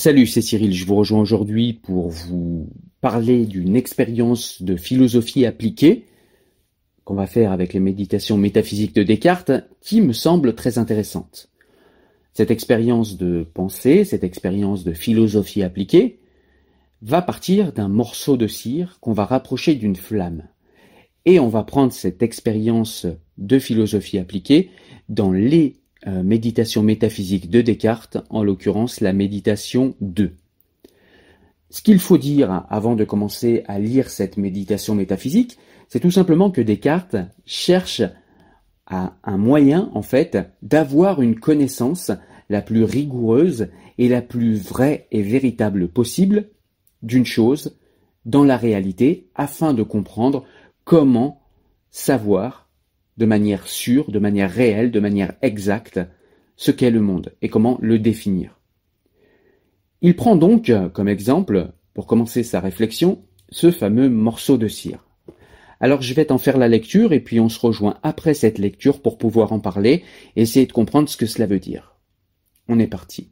Salut, c'est Cyril, je vous rejoins aujourd'hui pour vous parler d'une expérience de philosophie appliquée qu'on va faire avec les méditations métaphysiques de Descartes qui me semble très intéressante. Cette expérience de pensée, cette expérience de philosophie appliquée va partir d'un morceau de cire qu'on va rapprocher d'une flamme. Et on va prendre cette expérience de philosophie appliquée dans les méditation métaphysique de Descartes, en l'occurrence la méditation 2. Ce qu'il faut dire avant de commencer à lire cette méditation métaphysique, c'est tout simplement que Descartes cherche un moyen, en fait, d'avoir une connaissance la plus rigoureuse et la plus vraie et véritable possible d'une chose dans la réalité afin de comprendre comment savoir de manière sûre, de manière réelle, de manière exacte, ce qu'est le monde et comment le définir. Il prend donc comme exemple, pour commencer sa réflexion, ce fameux morceau de cire. Alors je vais t'en faire la lecture et puis on se rejoint après cette lecture pour pouvoir en parler et essayer de comprendre ce que cela veut dire. On est parti.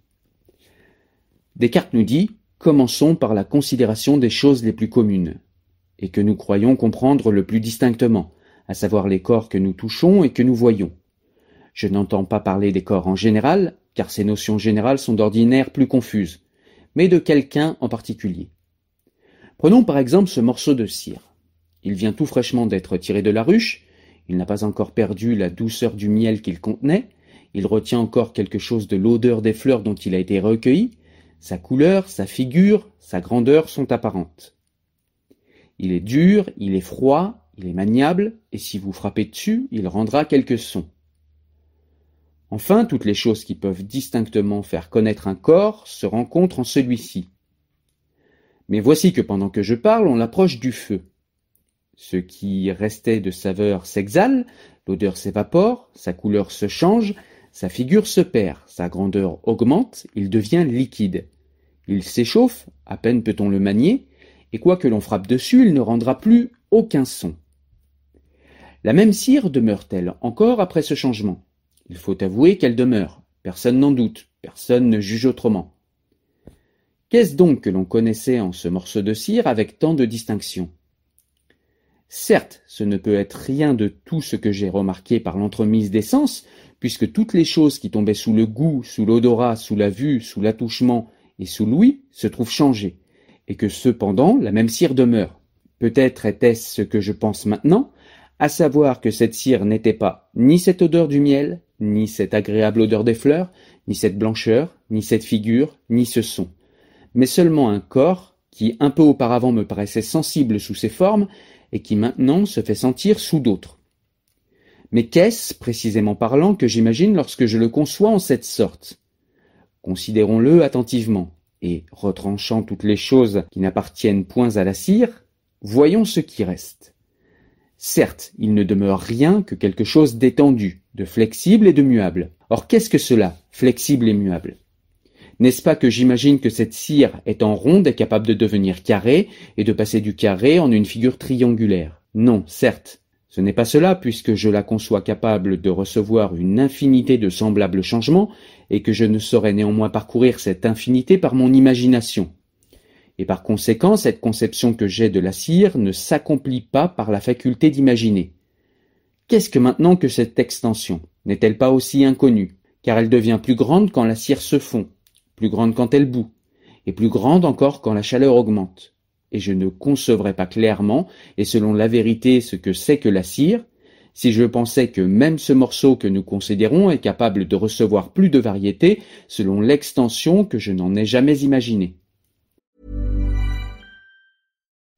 Descartes nous dit Commençons par la considération des choses les plus communes, et que nous croyons comprendre le plus distinctement, à savoir les corps que nous touchons et que nous voyons. Je n'entends pas parler des corps en général, car ces notions générales sont d'ordinaire plus confuses, mais de quelqu'un en particulier. Prenons par exemple ce morceau de cire. Il vient tout fraîchement d'être tiré de la ruche, il n'a pas encore perdu la douceur du miel qu'il contenait, il retient encore quelque chose de l'odeur des fleurs dont il a été recueilli, sa couleur, sa figure, sa grandeur sont apparentes. Il est dur, il est froid, il est maniable, et si vous frappez dessus, il rendra quelques sons. Enfin, toutes les choses qui peuvent distinctement faire connaître un corps se rencontrent en celui-ci. Mais voici que pendant que je parle, on l'approche du feu. Ce qui restait de saveur s'exhale, l'odeur s'évapore, sa couleur se change, sa figure se perd, sa grandeur augmente, il devient liquide. Il s'échauffe, à peine peut-on le manier, et quoi que l'on frappe dessus, il ne rendra plus aucun son. La même cire demeure-t-elle encore après ce changement? Il faut avouer qu'elle demeure, personne n'en doute, personne ne juge autrement. Qu'est-ce donc que l'on connaissait en ce morceau de cire avec tant de distinction? Certes, ce ne peut être rien de tout ce que j'ai remarqué par l'entremise des sens, puisque toutes les choses qui tombaient sous le goût, sous l'odorat, sous la vue, sous l'attouchement et sous l'ouïe se trouvent changées, et que cependant la même cire demeure. Peut-être était-ce ce que je pense maintenant, à savoir que cette cire n'était pas ni cette odeur du miel, ni cette agréable odeur des fleurs, ni cette blancheur, ni cette figure, ni ce son, mais seulement un corps qui un peu auparavant me paraissait sensible sous ses formes et qui maintenant se fait sentir sous d'autres. Mais qu'est-ce, précisément parlant, que j'imagine lorsque je le conçois en cette sorte? Considérons-le attentivement, et retranchant toutes les choses qui n'appartiennent point à la cire, voyons ce qui reste. Certes, il ne demeure rien que quelque chose d'étendu, de flexible et de muable. Or qu'est-ce que cela, flexible et muable? N'est-ce pas que j'imagine que cette cire étant ronde est capable de devenir carrée et de passer du carré en une figure triangulaire? Non, certes. Ce n'est pas cela puisque je la conçois capable de recevoir une infinité de semblables changements et que je ne saurais néanmoins parcourir cette infinité par mon imagination. Et par conséquent, cette conception que j'ai de la cire ne s'accomplit pas par la faculté d'imaginer. Qu'est-ce que maintenant que cette extension? N'est-elle pas aussi inconnue? Car elle devient plus grande quand la cire se fond, plus grande quand elle bout, et plus grande encore quand la chaleur augmente. Et je ne concevrais pas clairement, et selon la vérité, ce que c'est que la cire, si je pensais que même ce morceau que nous considérons est capable de recevoir plus de variétés selon l'extension que je n'en ai jamais imaginée.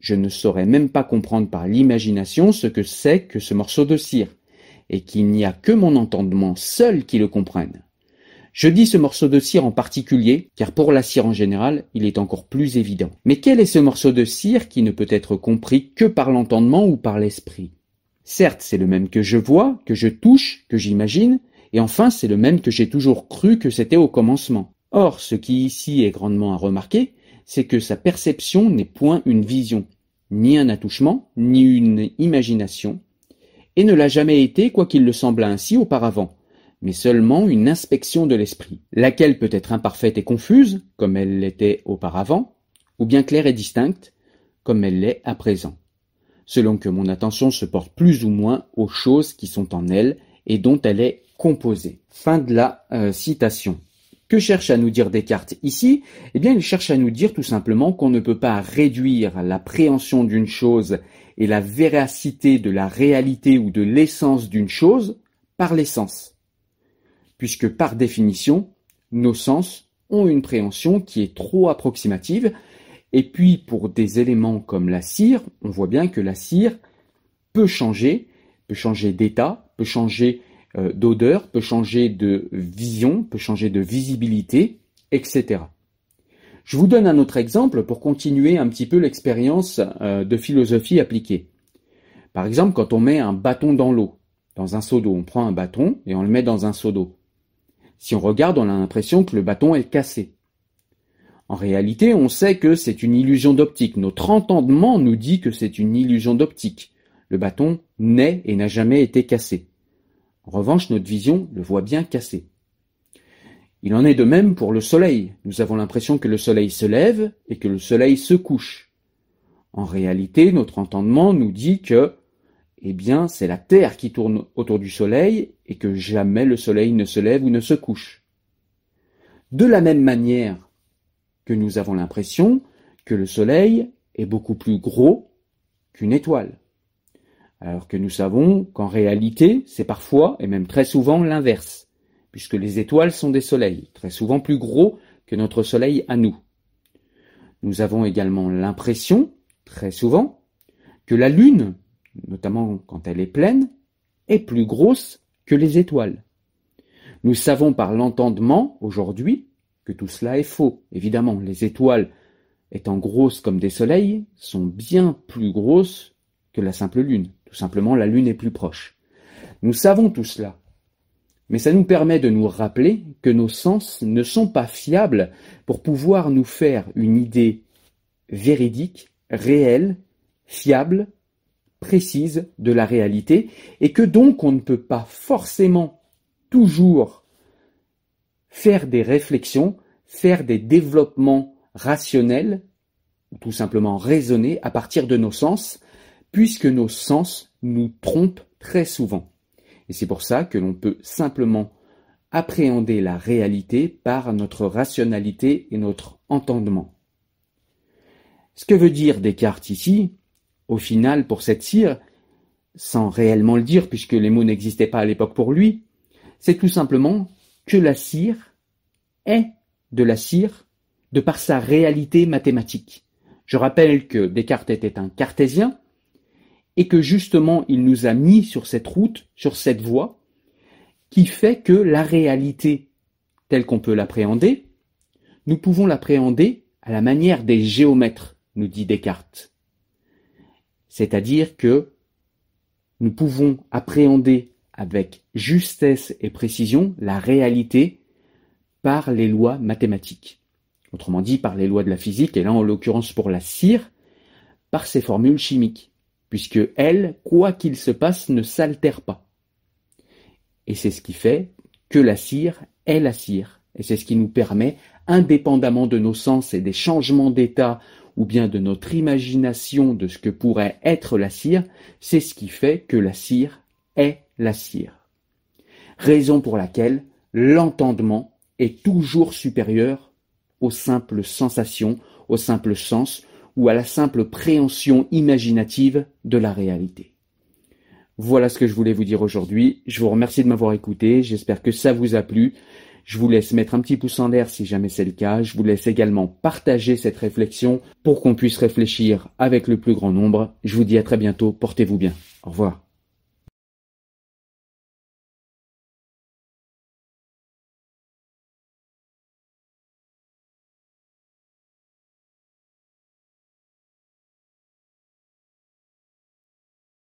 je ne saurais même pas comprendre par l'imagination ce que c'est que ce morceau de cire, et qu'il n'y a que mon entendement seul qui le comprenne. Je dis ce morceau de cire en particulier, car pour la cire en général, il est encore plus évident. Mais quel est ce morceau de cire qui ne peut être compris que par l'entendement ou par l'esprit? Certes, c'est le même que je vois, que je touche, que j'imagine, et enfin c'est le même que j'ai toujours cru que c'était au commencement. Or, ce qui ici est grandement à remarquer, c'est que sa perception n'est point une vision, ni un attouchement, ni une imagination, et ne l'a jamais été quoiqu'il le semblât ainsi auparavant, mais seulement une inspection de l'esprit, laquelle peut être imparfaite et confuse, comme elle l'était auparavant, ou bien claire et distincte, comme elle l'est à présent, selon que mon attention se porte plus ou moins aux choses qui sont en elle et dont elle est composée. Fin de la euh, citation. Que cherche à nous dire Descartes ici Eh bien, il cherche à nous dire tout simplement qu'on ne peut pas réduire l'appréhension d'une chose et la véracité de la réalité ou de l'essence d'une chose par l'essence. Puisque par définition, nos sens ont une préhension qui est trop approximative, et puis pour des éléments comme la cire, on voit bien que la cire peut changer, peut changer d'état, peut changer d'odeur, peut changer de vision, peut changer de visibilité, etc. Je vous donne un autre exemple pour continuer un petit peu l'expérience euh, de philosophie appliquée. Par exemple, quand on met un bâton dans l'eau, dans un seau d'eau, on prend un bâton et on le met dans un seau d'eau. Si on regarde, on a l'impression que le bâton est cassé. En réalité, on sait que c'est une illusion d'optique. Notre entendement nous dit que c'est une illusion d'optique. Le bâton n'est et n'a jamais été cassé. En revanche, notre vision le voit bien cassé. Il en est de même pour le soleil. Nous avons l'impression que le soleil se lève et que le soleil se couche. En réalité, notre entendement nous dit que, eh bien, c'est la Terre qui tourne autour du soleil et que jamais le soleil ne se lève ou ne se couche. De la même manière que nous avons l'impression que le soleil est beaucoup plus gros qu'une étoile. Alors que nous savons qu'en réalité, c'est parfois, et même très souvent, l'inverse, puisque les étoiles sont des soleils, très souvent plus gros que notre soleil à nous. Nous avons également l'impression, très souvent, que la Lune, notamment quand elle est pleine, est plus grosse que les étoiles. Nous savons par l'entendement, aujourd'hui, que tout cela est faux. Évidemment, les étoiles, étant grosses comme des soleils, sont bien plus grosses que la simple Lune. Tout simplement, la Lune est plus proche. Nous savons tout cela. mais ça nous permet de nous rappeler que nos sens ne sont pas fiables pour pouvoir nous faire une idée véridique, réelle, fiable, précise de la réalité, et que donc on ne peut pas forcément toujours faire des réflexions, faire des développements rationnels, ou tout simplement raisonner à partir de nos sens, puisque nos sens nous trompent très souvent. Et c'est pour ça que l'on peut simplement appréhender la réalité par notre rationalité et notre entendement. Ce que veut dire Descartes ici, au final, pour cette cire, sans réellement le dire puisque les mots n'existaient pas à l'époque pour lui, c'est tout simplement que la cire est de la cire de par sa réalité mathématique. Je rappelle que Descartes était un cartésien et que justement il nous a mis sur cette route, sur cette voie, qui fait que la réalité telle qu'on peut l'appréhender, nous pouvons l'appréhender à la manière des géomètres, nous dit Descartes. C'est-à-dire que nous pouvons appréhender avec justesse et précision la réalité par les lois mathématiques. Autrement dit, par les lois de la physique, et là en l'occurrence pour la cire, par ses formules chimiques, puisque elle, quoi qu'il se passe, ne s'altère pas. Et c'est ce qui fait que la cire est la cire, et c'est ce qui nous permet, indépendamment de nos sens et des changements d'état ou bien de notre imagination de ce que pourrait être la cire, c'est ce qui fait que la cire est la cire. Raison pour laquelle l'entendement est toujours supérieur aux simples sensations, aux simples sens ou à la simple préhension imaginative de la réalité. Voilà ce que je voulais vous dire aujourd'hui. Je vous remercie de m'avoir écouté. J'espère que ça vous a plu. Je vous laisse mettre un petit pouce en l'air si jamais c'est le cas. Je vous laisse également partager cette réflexion pour qu'on puisse réfléchir avec le plus grand nombre. Je vous dis à très bientôt. Portez-vous bien. Au revoir.